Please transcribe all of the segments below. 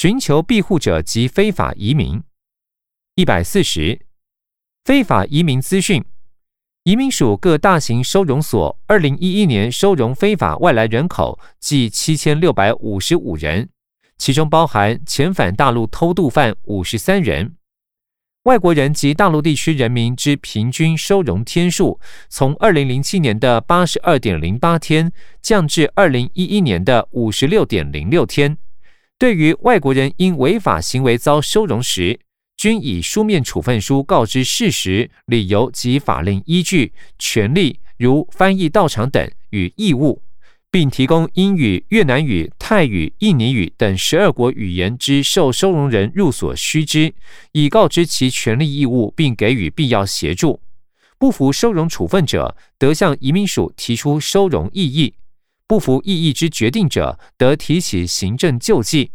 寻求庇护者及非法移民。一百四十，非法移民资讯。移民署各大型收容所，二零一一年收容非法外来人口计七千六百五十五人，其中包含遣返大陆偷渡犯五十三人。外国人及大陆地区人民之平均收容天数，从二零零七年的八十二点零八天降至二零一一年的五十六点零六天。对于外国人因违法行为遭收容时，均以书面处分书告知事实、理由及法令依据、权利，如翻译到场等与义务，并提供英语、越南语、泰语、印尼语等十二国语言之受收容人入所须知，以告知其权利义务，并给予必要协助。不服收容处分者，得向移民署提出收容异议；不服异议之决定者，得提起行政救济。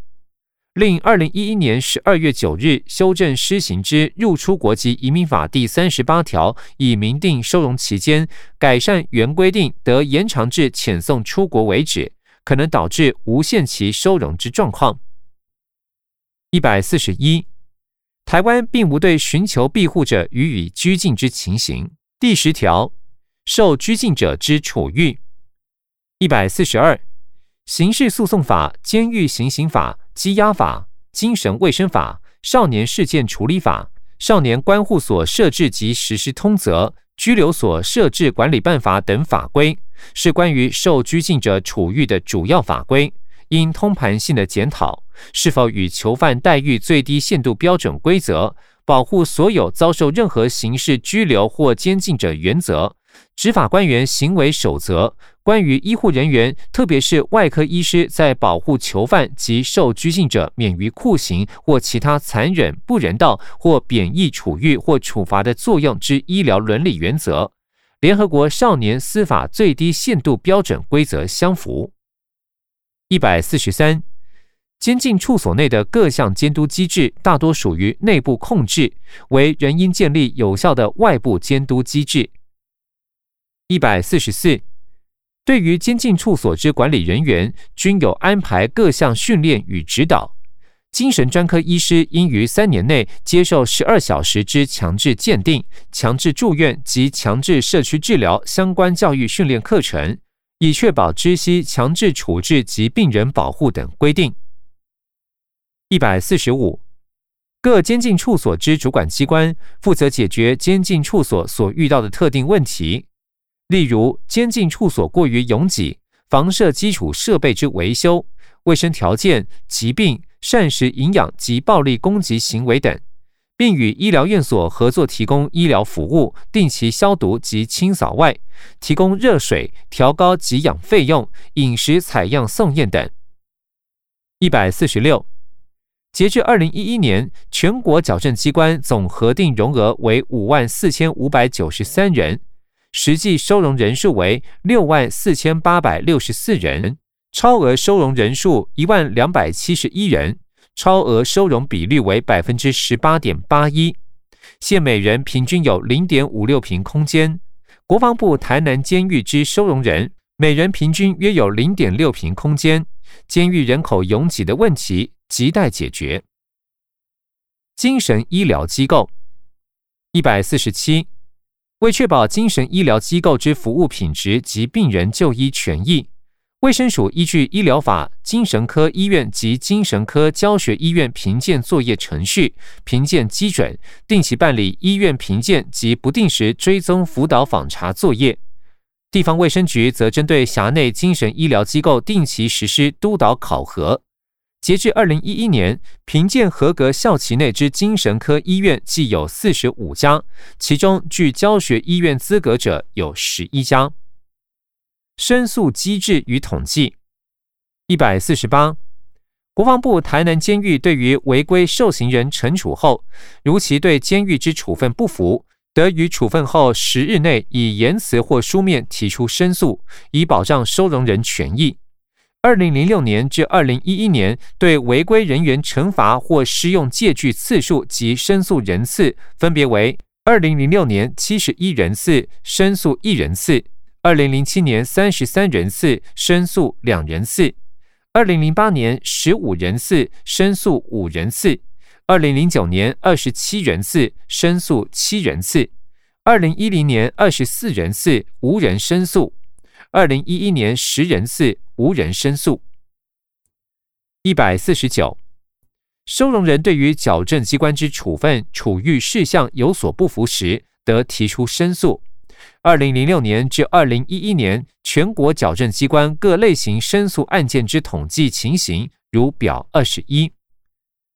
另二零一一年十二月九日修正施行之《入出国籍移民法》第三十八条，以明定收容期间改善原规定，得延长至遣送出国为止，可能导致无限期收容之状况。一百四十一，台湾并无对寻求庇护者予以拘禁之情形。第十条，受拘禁者之处遇。一百四十二。刑事诉讼法、监狱行刑法、羁押法、精神卫生法、少年事件处理法、少年关护所设置及实施通则、拘留所设置管理办法等法规，是关于受拘禁者处遇的主要法规。应通盘性的检讨，是否与囚犯待遇最低限度标准规则、保护所有遭受任何刑事拘留或监禁者原则、执法官员行为守则。关于医护人员，特别是外科医师，在保护囚犯及受拘禁者免于酷刑或其他残忍、不人道或贬义处遇或处罚的作用之医疗伦理原则，联合国少年司法最低限度标准规则相符。一百四十三，监禁处所内的各项监督机制，大多属于内部控制，为人应建立有效的外部监督机制。一百四十四。对于监禁处所之管理人员，均有安排各项训练与指导。精神专科医师应于三年内接受十二小时之强制鉴定、强制住院及强制社区治疗相关教育训练课程，以确保知悉强制处置及病人保护等规定。一百四十五，各监禁处所之主管机关负责解决监禁处所所遇到的特定问题。例如，监禁处所过于拥挤，房舍基础设备之维修、卫生条件、疾病、膳食营养及暴力攻击行为等，并与医疗院所合作提供医疗服务、定期消毒及清扫外，提供热水、调高给养费用、饮食采样送验等。一百四十六，截至二零一一年，全国矫正机关总核定容额为五万四千五百九十三人。实际收容人数为六万四千八百六十四人，超额收容人数一万两百七十一人，超额收容比率为百分之十八点八一。现每人平均有零点五六平空间。国防部台南监狱之收容人每人平均约有零点六平空间，监狱人口拥挤的问题亟待解决。精神医疗机构一百四十七。为确保精神医疗机构之服务品质及病人就医权益，卫生署依据医疗法、精神科医院及精神科教学医院评鉴作业程序、评鉴基准，定期办理医院评鉴及不定时追踪辅导访查作业。地方卫生局则针对辖内精神医疗机构定期实施督导考核。截至二零一一年，评鉴合格校期内之精神科医院计有四十五家，其中具教学医院资格者有十一家。申诉机制与统计一百四十八，国防部台南监狱对于违规受刑人惩处后，如其对监狱之处分不服，得于处分后十日内以言辞或书面提出申诉，以保障收容人权益。二零零六年至二零一一年，对违规人员惩罚或适用借据次数及申诉人次分别为：二零零六年七十一人次，申诉一人次；二零零七年三十三人次，申诉两人次；二零零八年十五人次，申诉五人次；二零零九年二十七人次，申诉七人次；二零一零年二十四人次，无人申诉；二零一一年十人次，无人申诉。一百四十九，收容人对于矫正机关之处分、处遇事项有所不服时，得提出申诉。二零零六年至二零一一年，全国矫正机关各类型申诉案件之统计情形，如表二十一。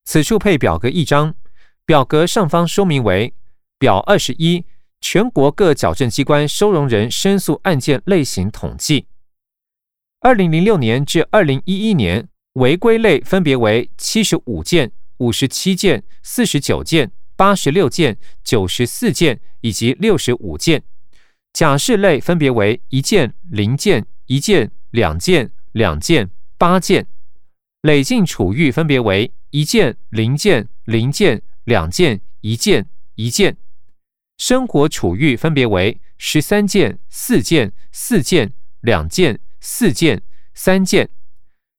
此处配表格一张，表格上方说明为表二十一，全国各矫正机关收容人申诉案件类型统计。二零零六年至二零一一年，违规类分别为七十五件、五十七件、四十九件、八十六件、九十四件以及六十五件。假释类分别为一件、零件、一件、两件、两件、八件；累进处遇分别为一件、零件、零件、两件、一件、一件；生活处遇分别为十三件、四件、四件、两件、四件、三件；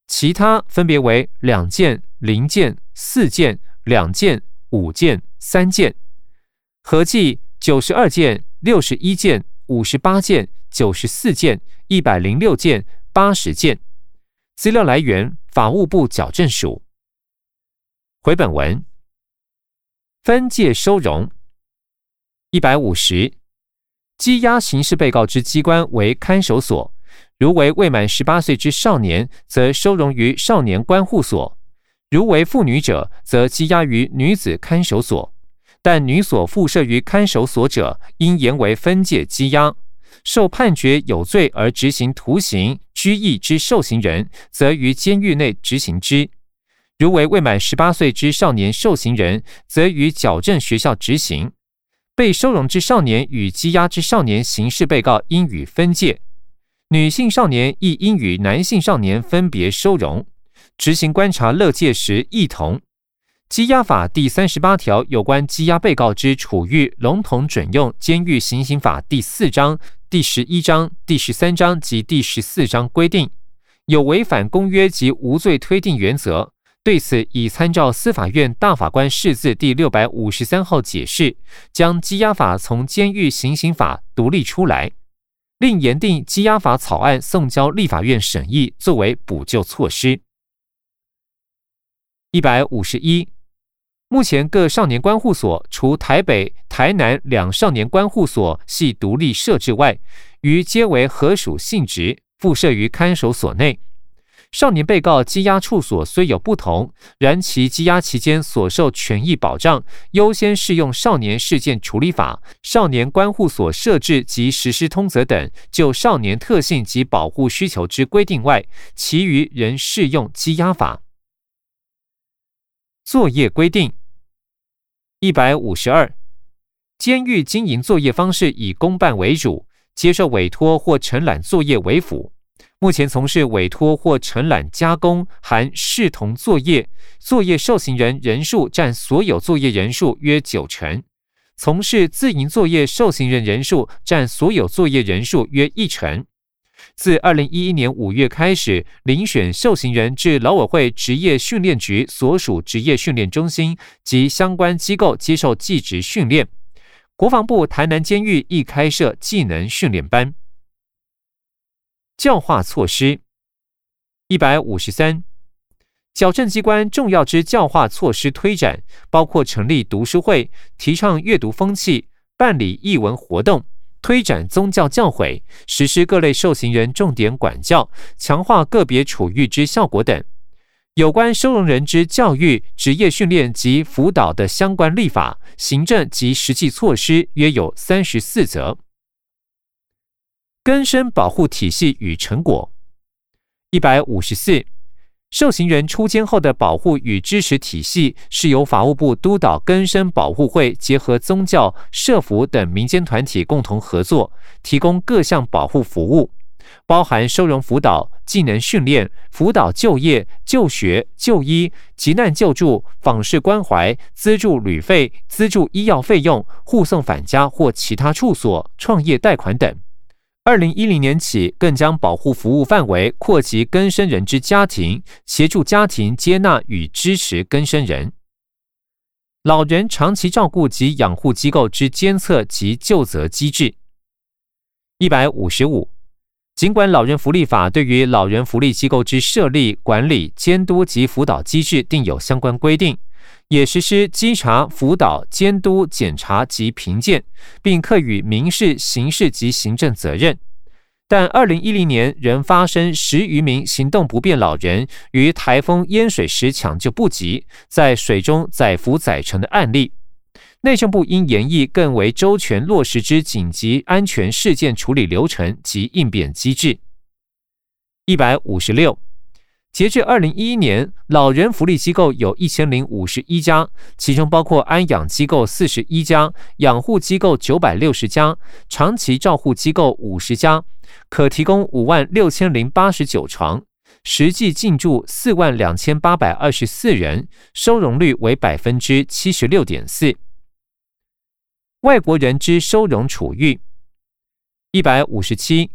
其他分别为两件、零件、四件、两件、五件、三件；合计九十二件、六十一件。五十八件、九十四件、一百零六件、八十件。资料来源：法务部矫正署。回本文。分界收容。一百五十。羁押刑事被告之机关为看守所，如为未满十八岁之少年，则收容于少年关护所；如为妇女者，则羁押于女子看守所。但女所附设于看守所者，应严为分界羁押；受判决有罪而执行徒刑、拘役之受刑人，则于监狱内执行之。如为未满十八岁之少年受刑人，则于矫正学校执行。被收容之少年与羁押之少年刑事被告应予分界。女性少年亦应与男性少年分别收容，执行观察乐界时一同。羁押法第三十八条有关羁押被告之处遇，笼统准用监狱行刑法第四章、第十一章、第十三章及第十四章规定，有违反公约及无罪推定原则。对此，已参照司法院大法官释字第六百五十三号解释，将羁押法从监狱行刑法独立出来，另严定羁押法草案送交立法院审议，作为补救措施。一百五十一。目前各少年关护所，除台北、台南两少年关护所系独立设置外，于皆为合署性质，附设于看守所内。少年被告羁押处所虽有不同，然其羁押期间所受权益保障，优先适用少年事件处理法、少年关护所设置及实施通则等就少年特性及保护需求之规定外，其余仍适用羁押法。作业规定一百五十二，监狱经营作业方式以公办为主，接受委托或承揽作业为辅。目前从事委托或承揽加工含视同作业，作业受刑人人数占所有作业人数约九成；从事自营作业受刑人人数占所有作业人数约一成。自二零一一年五月开始，遴选受刑人至劳委会职业训练局所属职业训练中心及相关机构接受技职训练。国防部台南监狱亦开设技能训练班。教化措施一百五十三，矫正机关重要之教化措施推展，包括成立读书会，提倡阅读风气，办理译文活动。推展宗教教诲，实施各类受刑人重点管教，强化个别处遇之效果等。有关收容人之教育、职业训练及辅导的相关立法、行政及实际措施，约有三十四则。根深保护体系与成果一百五十四。受刑人出监后的保护与支持体系，是由法务部督导根生保护会结合宗教、社福等民间团体共同合作，提供各项保护服务，包含收容辅导、技能训练、辅导就业、就学、就医、急难救助、访视关怀、资助旅费、资助医药费用、护送返家或其他处所、创业贷款等。二零一零年起，更将保护服务范围扩及更生人之家庭，协助家庭接纳与支持更生人。老人长期照顾及养护机构之监测及就责机制。一百五十五，尽管老人福利法对于老人福利机构之设立、管理、监督及辅导机制定有相关规定，也实施稽查、辅导、监督、检查及评鉴，并课予民事、刑事及行政责任。但二零一零年仍发生十余名行动不便老人于台风淹水时抢救不及，在水中载浮载沉的案例。内政部应研议更为周全落实之紧急安全事件处理流程及应变机制。一百五十六，截至二零一一年，老人福利机构有一千零五十一家，其中包括安养机构四十一家，养护机构九百六十家，长期照护机构五十家，可提供五万六千零八十九床，实际进驻四万两千八百二十四人，收容率为百分之七十六点四。外国人之收容处遇，一百五十七，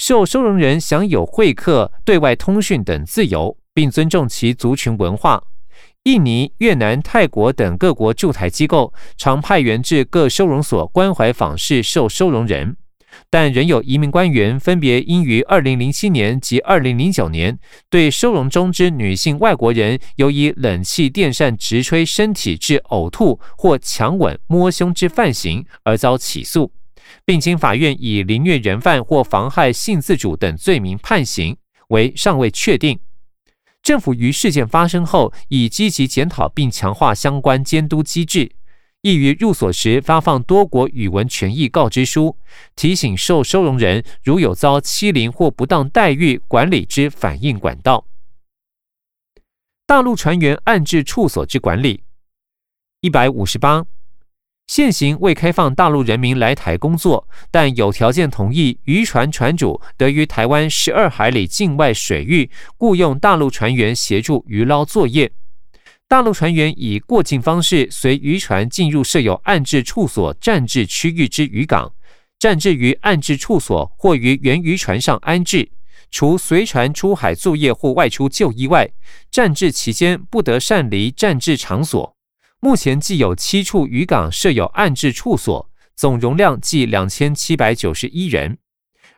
受收容人享有会客、对外通讯等自由，并尊重其族群文化。印尼、越南、泰国等各国驻台机构常派员至各收容所关怀访视受收容人。但仍有移民官员分别因于二零零七年及二零零九年对收容中之女性外国人，由以冷气电扇直吹身体致呕吐或强吻摸胸之犯行而遭起诉，并经法院以凌虐人犯或妨害性自主等罪名判刑，为尚未确定。政府于事件发生后，已积极检讨并强化相关监督机制。亦于入所时发放多国语文权益告知书，提醒受收容人如有遭欺凌或不当待遇，管理之反应管道。大陆船员安置处所之管理，一百五十八，现行未开放大陆人民来台工作，但有条件同意渔船船主得于台湾十二海里境外水域雇用大陆船员协助渔捞作业。大陆船员以过境方式随渔船进入设有安置处所暂置区域之渔港，暂置于安置处所或于原渔船上安置。除随船出海作业或外出就医外，暂置期间不得擅离暂置场所。目前既有七处渔港设有安置处所，总容量计两千七百九十一人。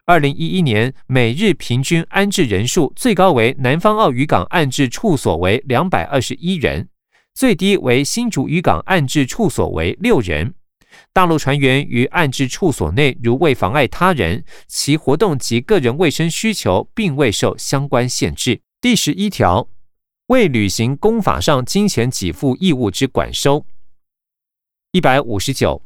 二零一一年每日平均安置人数最高为南方澳渔港安置处所为两百二十一人，最低为新竹渔港安置处所为六人。大陆船员于安置处所内，如未妨碍他人，其活动及个人卫生需求并未受相关限制。第十一条，未履行公法上金钱给付义务之管收。一百五十九，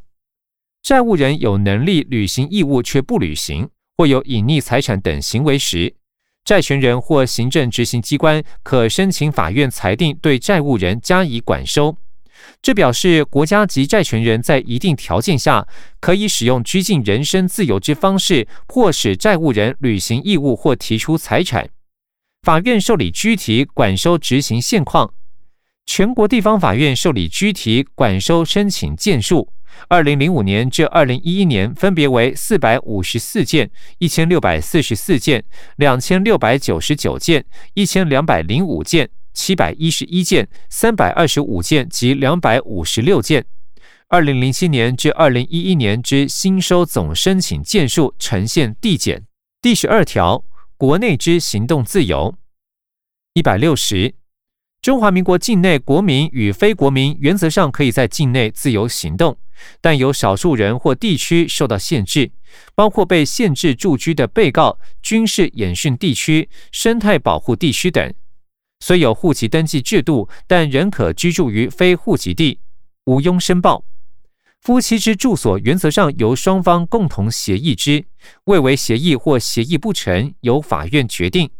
债务人有能力履行义务却不履行。或有隐匿财产等行为时，债权人或行政执行机关可申请法院裁定对债务人加以管收。这表示国家及债权人在一定条件下，可以使用拘禁人身自由之方式，迫使债务人履行义务或提出财产。法院受理拘提、管收执行现况，全国地方法院受理拘提、管收申请件数。二零零五年至二零一一年，分别为四百五十四件、一千六百四十四件、两千六百九十九件、一千两百零五件、七百一十一件、三百二十五件及两百五十六件。二零零七年至二零一一年之新收总申请件数呈现递减。第十二条，国内之行动自由。一百六十，中华民国境内国民与非国民原则上可以在境内自由行动。但有少数人或地区受到限制，包括被限制住居的被告、军事演训地区、生态保护地区等。虽有户籍登记制度，但仍可居住于非户籍地，无庸申报。夫妻之住所原则上由双方共同协议之，未为协议或协议不成，由法院决定。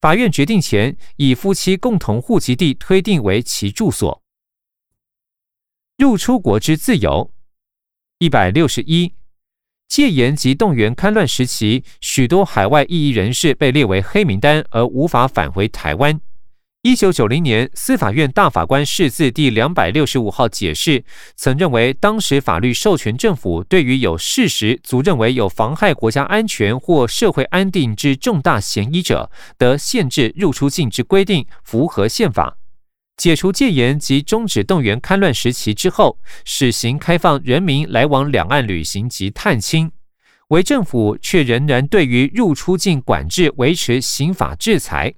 法院决定前，以夫妻共同户籍地推定为其住所。入出国之自由，一百六十一。戒严及动员戡乱时期，许多海外异议人士被列为黑名单而无法返回台湾，一九九零年，司法院大法官释字第两百六十五号解释，曾认为当时法律授权政府对于有事实足认为有妨害国家安全或社会安定之重大嫌疑者，得限制入出境之规定，符合宪法。解除戒严及终止动员戡乱时期之后，实行开放人民来往两岸旅行及探亲，为政府却仍然对于入出境管制维持刑法制裁。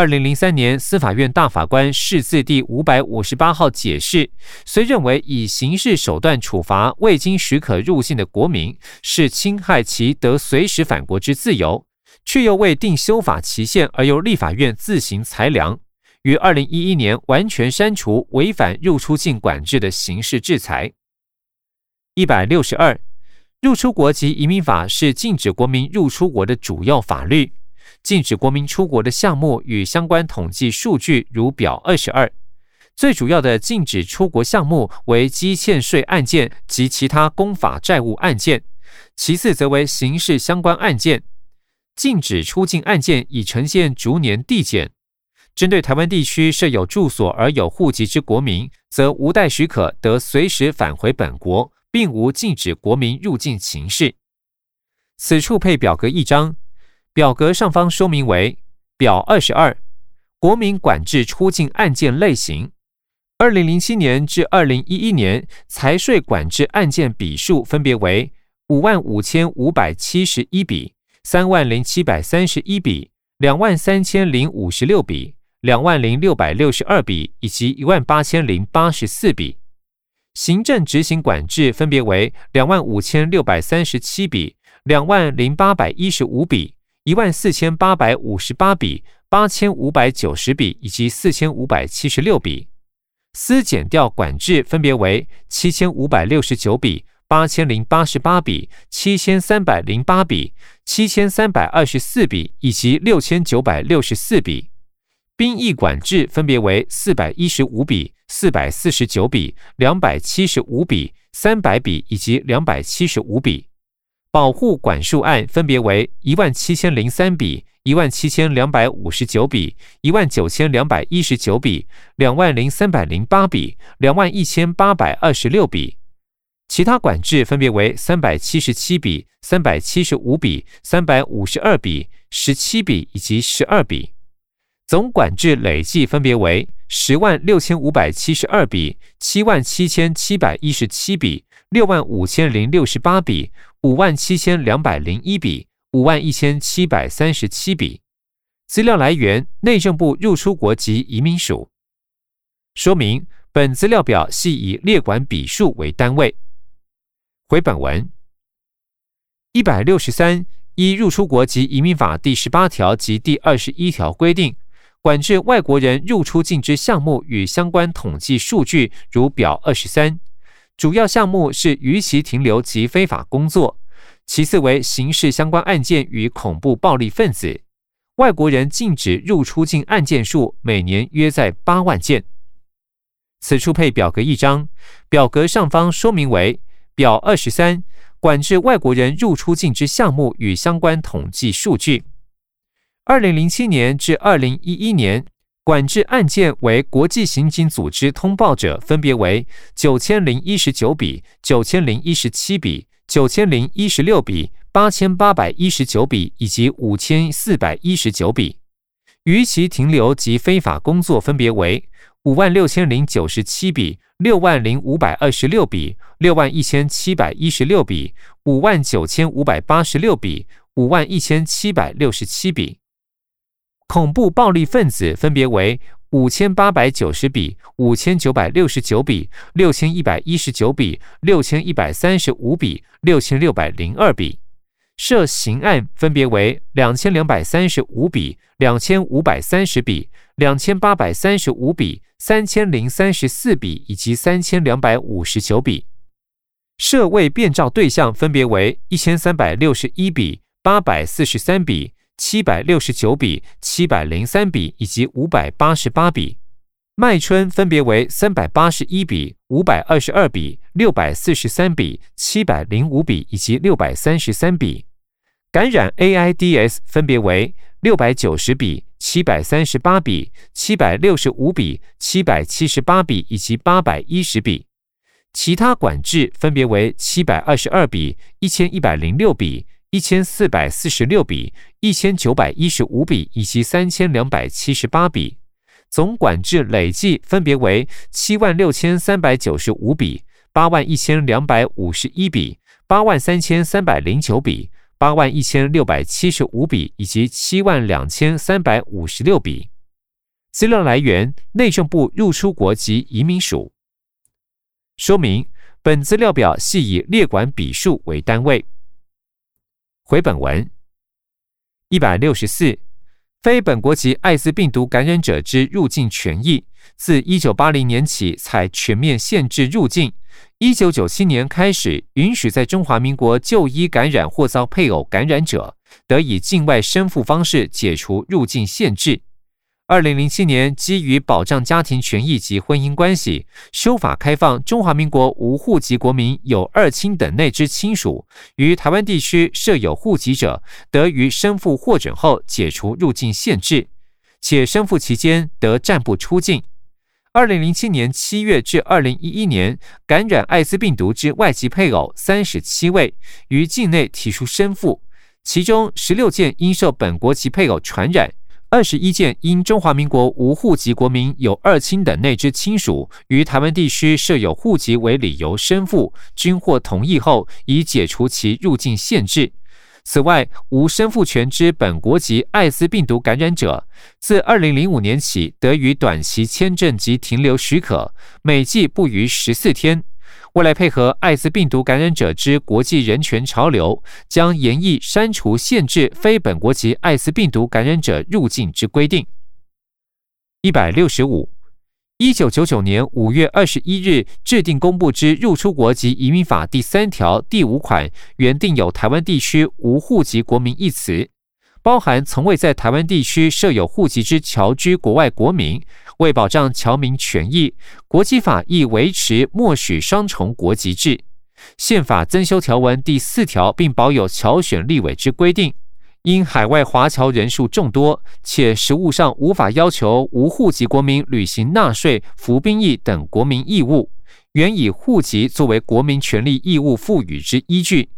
二零零三年，司法院大法官释字第五百五十八号解释，虽认为以刑事手段处罚未经许可入境的国民是侵害其得随时返国之自由，却又未定修法期限而由立法院自行裁量，于二零一一年完全删除违反入出境管制的刑事制裁。一百六十二，入出国及移民法是禁止国民入出国的主要法律。禁止国民出国的项目与相关统计数据如表二十二。最主要的禁止出国项目为积欠税案件及其他公法债务案件，其次则为刑事相关案件。禁止出境案件已呈现逐年递减。针对台湾地区设有住所而有户籍之国民，则无待许可得随时返回本国，并无禁止国民入境情事。此处配表格一张。表格上方说明为表二十二，国民管制出境案件类型。二零零七年至二零一一年财税管制案件笔数分别为五万五千五百七十一笔、三万零七百三十一笔、两万三千零五十六笔、两万零六百六十二笔以及一万八千零八十四笔。行政执行管制分别为两万五千六百三十七笔、两万零八百一十五笔。一万四千八百五十八笔、八千五百九十笔以及四千五百七十六笔，私减调管制分别为七千五百六十九笔、八千零八十八笔、七千三百零八笔、七千三百二十四笔以及六千九百六十四笔。兵役管制分别为四百一十五笔、四百四十九笔、两百七十五笔、三百笔以及两百七十五笔。保护管束案分别为一万七千零三笔、一万七千两百五十九笔、一万九千两百一十九笔、两万零三百零八笔、两万一千八百二十六笔；其他管制分别为三百七十七笔、三百七十五笔、三百五十二笔、十七笔以及十二笔。总管制累计分别为十万六千五百七十二笔、七万七千七百一十七笔、六万五千零六十八笔、五万七千两百零一笔、五万一千七百三十七笔。资料来源：内政部入出国及移民署。说明：本资料表系以列管笔数为单位。回本文一百六十三依入出国及移民法第十八条及第二十一条规定。管制外国人入出境之项目与相关统计数据，如表二十三。主要项目是逾期停留及非法工作，其次为刑事相关案件与恐怖暴力分子。外国人禁止入出境案件数每年约在八万件。此处配表格一张，表格上方说明为表二十三，管制外国人入出境之项目与相关统计数据。二零零七年至二零一一年，管制案件为国际刑警组织通报者分别为九千零一十九笔、九千零一十七笔、九千零一十六笔、八千八百一十九笔以及五千四百一十九笔。逾期停留及非法工作分别为五万六千零九十七笔、六万零五百二十六笔、六万一千七百一十六笔、五万九千五百八十六笔、五万一千七百六十七笔。恐怖暴力分子分别为五千八百九十笔、五千九百六十九笔、六千一百一十九笔、六千一百三十五笔、六千六百零二笔；涉刑案分别为两千两百三十五笔、两千五百三十笔、两千八百三十五笔、三千零三十四笔以及三千两百五十九笔；涉未变照对象分别为一千三百六十一笔、八百四十三笔。七百六十九笔、七百零三笔以及五百八十八笔，麦春分别为三百八十一笔、五百二十二笔、六百四十三笔、七百零五笔以及六百三十三笔，感染 AIDS 分别为六百九十笔、七百三十八笔、七百六十五笔、七百七十八笔以及八百一十笔。其他管制分别为七百二十二笔、一千一百零六笔、一千四百四十六笔、一千九百一十五笔以及三千两百七十八笔。总管制累计分别为七万六千三百九十五笔、八万一千两百五十一笔、八万三千三百零九笔、八万一千六百七十五笔以及七万两千三百五十六笔。资料来源：内政部入出国及移民署。说明：本资料表系以列管笔数为单位。回本文一百六十四，非本国籍艾滋病毒感染者之入境权益，自一九八零年起才全面限制入境，一九九七年开始允许在中华民国就医感染或遭配偶感染者，得以境外生父方式解除入境限制。二零零七年，基于保障家庭权益及婚姻关系，修法开放中华民国无户籍国民有二亲等内之亲属，于台湾地区设有户籍者，得于生父获准后解除入境限制，且生父期间得暂不出境。二零零七年七月至二零一一年，感染艾滋病毒之外籍配偶三十七位，于境内提出生父，其中十六件因受本国籍配偶传染。二十一件因中华民国无户籍国民有二亲等内之亲属于台湾地区设有户籍为理由申父，均获同意后，已解除其入境限制。此外，无生父权之本国籍艾滋病毒感染者，自二零零五年起得予短期签证及停留许可，每季不逾十四天。为了配合艾滋病毒感染者之国际人权潮流，将严议删除限制非本国籍艾滋病毒感染者入境之规定。一百六十五，一九九九年五月二十一日制定公布之《入出国及移民法》第三条第五款，原定有台湾地区无户籍国民一词。包含从未在台湾地区设有户籍之侨居国外国民，为保障侨民权益，国际法亦维持默许双重国籍制。宪法增修条文第四条并保有侨选立委之规定。因海外华侨人数众多，且实务上无法要求无户籍国民履行纳税、服兵役等国民义务，原以户籍作为国民权利义务赋予之依据。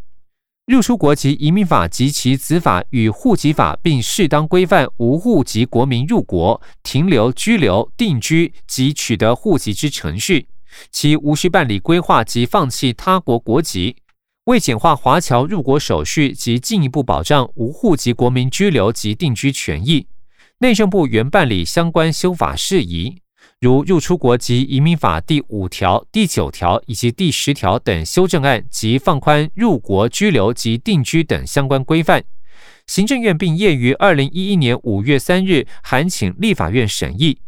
入出国及移民法及其子法与户籍法，并适当规范无户籍国民入国、停留、居留、定居及取得户籍之程序，其无需办理规划及放弃他国国籍。为简化华侨入国手续及进一步保障无户籍国民居留及定居权益，内政部原办理相关修法事宜。如入出国及移民法第五条、第九条以及第十条等修正案及放宽入国居留及定居等相关规范，行政院并业于二零一一年五月三日函请立法院审议。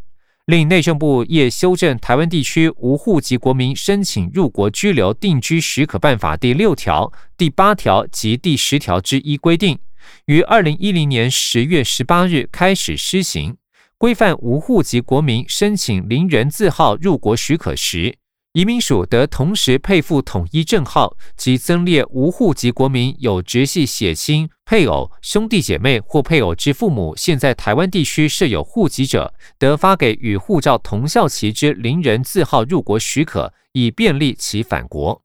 另内政部业修正台湾地区无户籍国民申请入国居留定居许可办法第六条、第八条及第十条之一规定，于二零一零年十月十八日开始施行。规范无户籍国民申请零人字号入国许可时，移民署得同时配付统一证号及增列无户籍国民有直系血亲、配偶、兄弟姐妹或配偶之父母现在台湾地区设有户籍者，得发给与护照同校旗之零人字号入国许可，以便利其返国。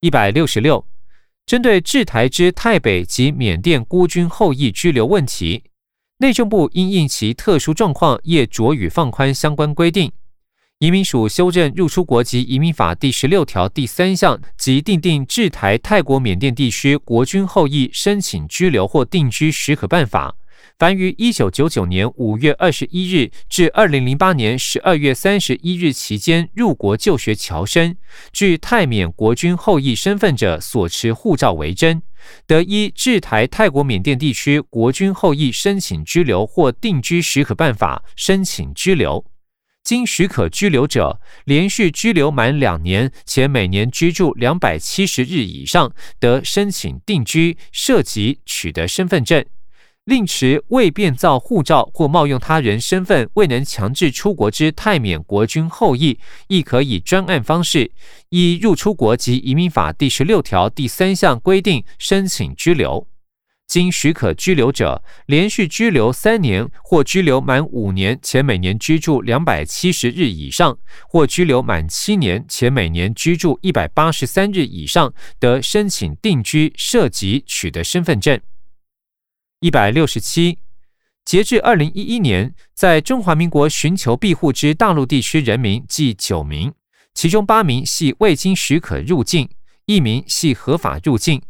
一百六十六，针对制台之泰北及缅甸孤军后裔居留问题。内政部因应其特殊状况，业着予放宽相关规定。移民署修正《入出国及移民法》第十六条第三项及订定制台泰国、缅甸地区国军后裔申请居留或定居许可办法。凡于一九九九年五月二十一日至二零零八年十二月三十一日期间入国就学侨生，具泰缅国军后裔身份者所持护照为真，得依制台泰国缅甸地区国军后裔申请居留或定居许可办法申请居留。经许可居留者，连续居留满两年且每年居住两百七十日以上，得申请定居、涉及取得身份证。另持未变造护照或冒用他人身份未能强制出国之泰缅国军后裔，亦可以专案方式依入出国及移民法第十六条第三项规定申请居留。经许可居留者，连续居留三年或居留满五年且每年居住两百七十日以上，或居留满七年且每年居住一百八十三日以上，得申请定居、涉及取得身份证。一百六十七，截至二零一一年，在中华民国寻求庇护之大陆地区人民计九名，其中八名系未经许可入境，一名系合法入境。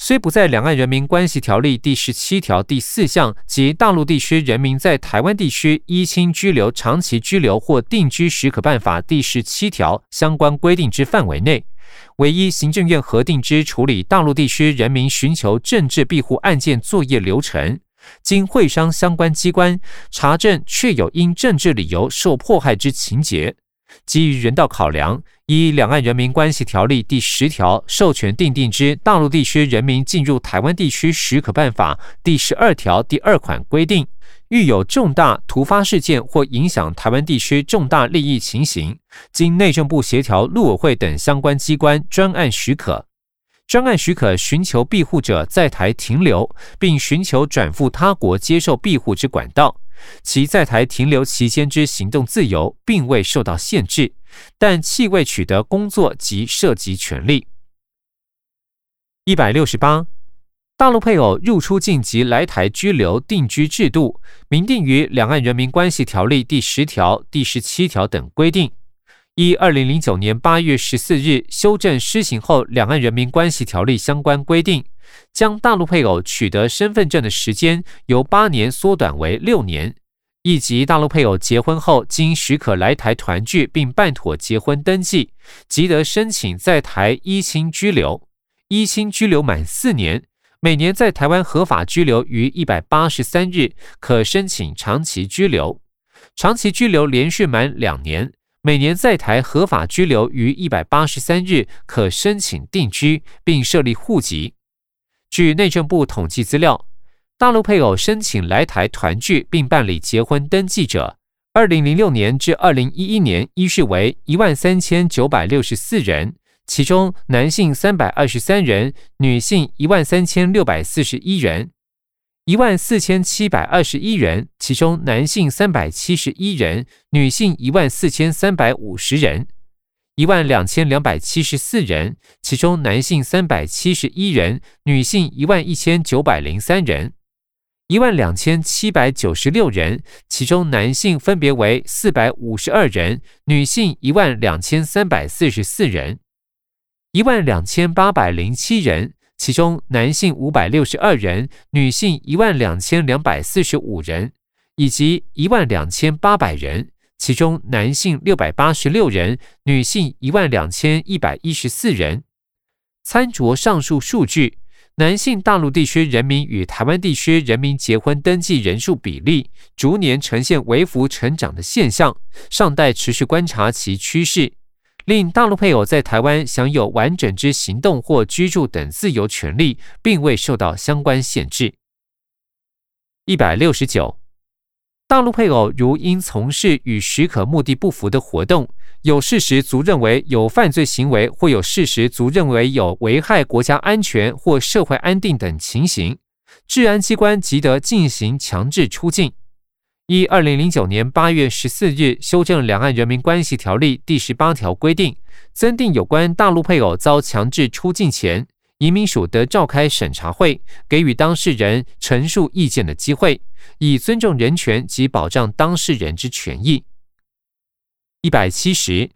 虽不在《两岸人民关系条例》第十七条第四项及大陆地区人民在台湾地区依亲居留、长期居留或定居许可办法第十七条相关规定之范围内，唯一行政院核定之处理大陆地区人民寻求政治庇护案件作业流程，经会商相关机关查证确有因政治理由受迫害之情节。基于人道考量，依《两岸人民关系条例》第十条授权订定之大陆地区人民进入台湾地区许可办法第十二条第二款规定，遇有重大突发事件或影响台湾地区重大利益情形，经内政部协调陆委会等相关机关专案许可，专案许可寻求庇护者在台停留，并寻求转赴他国接受庇护之管道。其在台停留期间之行动自由并未受到限制，但弃未取得工作及涉及权利。一百六十八，大陆配偶入出境及来台居留定居制度，明定于《两岸人民关系条例》第十条、第十七条等规定。依二零零九年八月十四日修正施行后《两岸人民关系条例》相关规定。将大陆配偶取得身份证的时间由八年缩短为六年，以及大陆配偶结婚后经许可来台团聚并办妥结婚登记，即得申请在台依亲居留。依亲居留满四年，每年在台湾合法居留逾一百八十三日，可申请长期居留。长期居留连续满两年，每年在台合法居留逾一百八十三日，可申请定居并设立户籍。据内政部统计资料，大陆配偶申请来台团聚并办理结婚登记者，二零零六年至二零一一年依序为一万三千九百六十四人，其中男性三百二十三人，女性一万三千六百四十一人；一万四千七百二十一人，其中男性三百七十一人，女性一万四千三百五十人。一万两千两百七十四人，其中男性三百七十一人，女性一万一千九百零三人；一万两千七百九十六人，其中男性分别为四百五十二人，女性一万两千三百四十四人；一万两千八百零七人，其中男性五百六十二人，女性一万两千两百四十五人，以及一万两千八百人。其中男性六百八十六人，女性一万两千一百一十四人。参酌上述数据，男性大陆地区人民与台湾地区人民结婚登记人数比例逐年呈现微幅成长的现象，尚待持续观察其趋势，令大陆配偶在台湾享有完整之行动或居住等自由权利，并未受到相关限制。一百六十九。大陆配偶如因从事与许可目的不符的活动，有事实足认为有犯罪行为，或有事实足认为有危害国家安全或社会安定等情形，治安机关即得进行强制出境。依二零零九年八月十四日修正《两岸人民关系条例》第十八条规定，增订有关大陆配偶遭强制出境前。移民署得召开审查会，给予当事人陈述意见的机会，以尊重人权及保障当事人之权益。一百七十，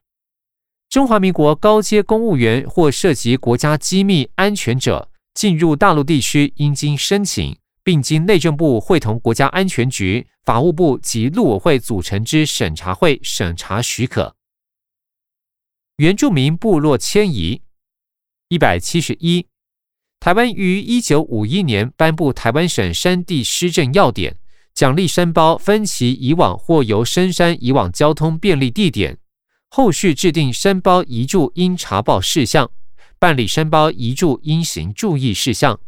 中华民国高阶公务员或涉及国家机密安全者，进入大陆地区应经申请，并经内政部会同国家安全局、法务部及陆委会组成之审查会审查许可。原住民部落迁移。一百七十一。台湾于一九五一年颁布《台湾省山地施政要点》，奖励山包分其以往或由深山以往交通便利地点。后续制定山包移住应查报事项，办理山包移住应行注意事项。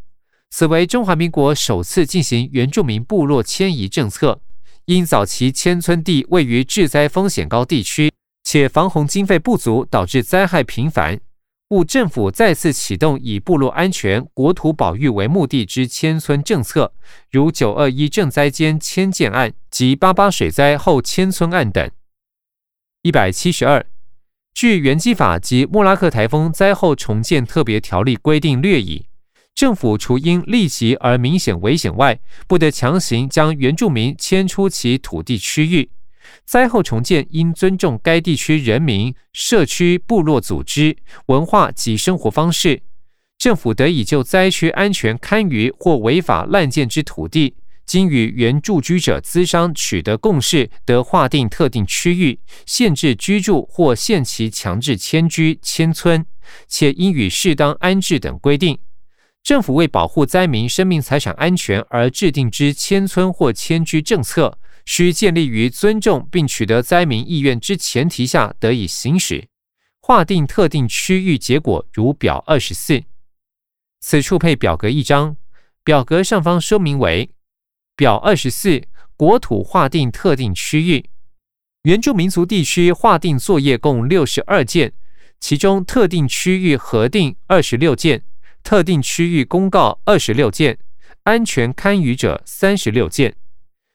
此为中华民国首次进行原住民部落迁移政策。因早期迁村地位于致灾风险高地区，且防洪经费不足，导致灾害频繁。故政府再次启动以部落安全、国土保育为目的之迁村政策，如九二一赈灾间迁建案及八八水灾后迁村案等。一百七十二，据原基法及莫拉克台风灾后重建特别条例规定略已，政府除因立即而明显危险外，不得强行将原住民迁出其土地区域。灾后重建应尊重该地区人民、社区、部落组织、文化及生活方式。政府得以就灾区安全堪舆或违法滥建之土地，经与原住居者资商取得共识，得划定特定区域，限制居住或限期强制迁居迁村，且应予适当安置等规定。政府为保护灾民生命财产安全而制定之迁村或迁居政策。需建立于尊重并取得灾民意愿之前提下得以行使。划定特定区域结果如表二十四，此处配表格一张，表格上方说明为表二十四国土划定特定区域，原住民族地区划定作业共六十二件，其中特定区域核定二十六件，特定区域公告二十六件，安全堪舆者三十六件。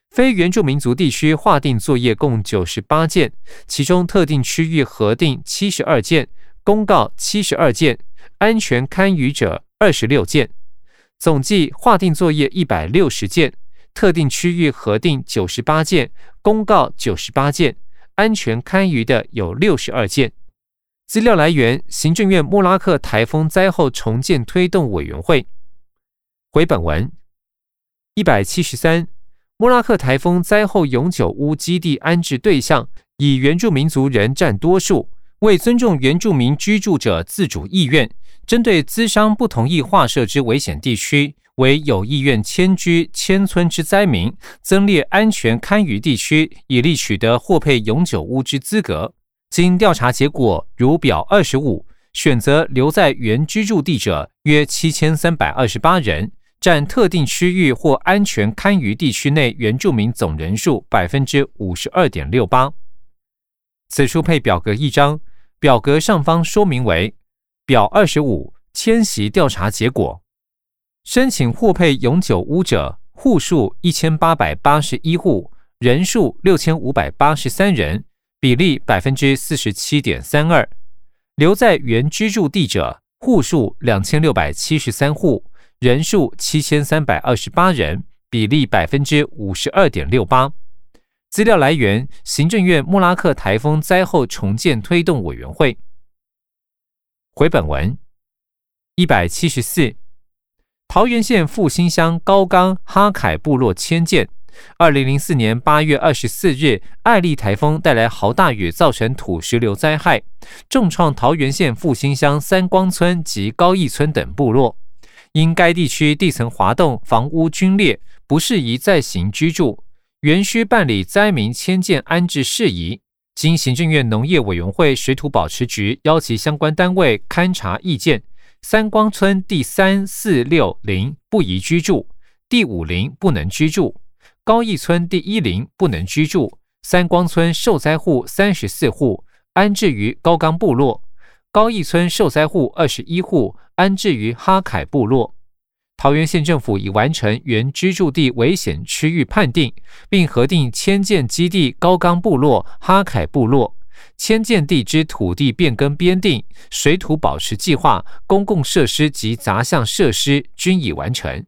非原住民族地区划定作业共九十八件，其中特定区域核定七十二件，公告七十二件，安全堪舆者二十六件，总计划定作业一百六十件，特定区域核定九十八件，公告九十八件，安全堪舆的有六十二件。资料来源：行政院莫拉克台风灾后重建推动委员会。回本文一百七十三。莫拉克台风灾后永久屋基地安置对象以原住民族人占多数，为尊重原住民居住者自主意愿，针对资商不同意划设之危险地区为有意愿迁居迁村之灾民，增列安全堪舆地区，以利取得获配永久屋之资格。经调查结果如表二十五，选择留在原居住地者约七千三百二十八人。占特定区域或安全堪舆地区内原住民总人数百分之五十二点六八。此处配表格一张，表格上方说明为表二十五迁徙调查结果。申请获配永久屋者户数一千八百八十一户，人数六千五百八十三人，比例百分之四十七点三二。留在原居住地者户数两千六百七十三户。人数七千三百二十八人，比例百分之五十二点六八。资料来源：行政院莫拉克台风灾后重建推动委员会。回本文一百七十四，桃园县复兴乡高冈哈凯部落迁建。二零零四年八月二十四日，艾丽台风带来豪大雨，造成土石流灾害，重创桃园县复兴乡三光村及高义村等部落。因该地区地层滑动、房屋龟裂，不适宜再行居住，原需办理灾民迁建安置事宜。经行政院农业委员会水土保持局邀集相关单位勘查意见，三光村第三、四、六零不宜居住，第五零不能居住，高义村第一零不能居住。三光村受灾户三十四户安置于高冈部落，高义村受灾户二十一户。安置于哈凯部落，桃园县政府已完成原居住地危险区域判定，并核定迁建基地高冈部落、哈凯部落。迁建地之土地变更编定、水土保持计划、公共设施及杂项设施均已完成。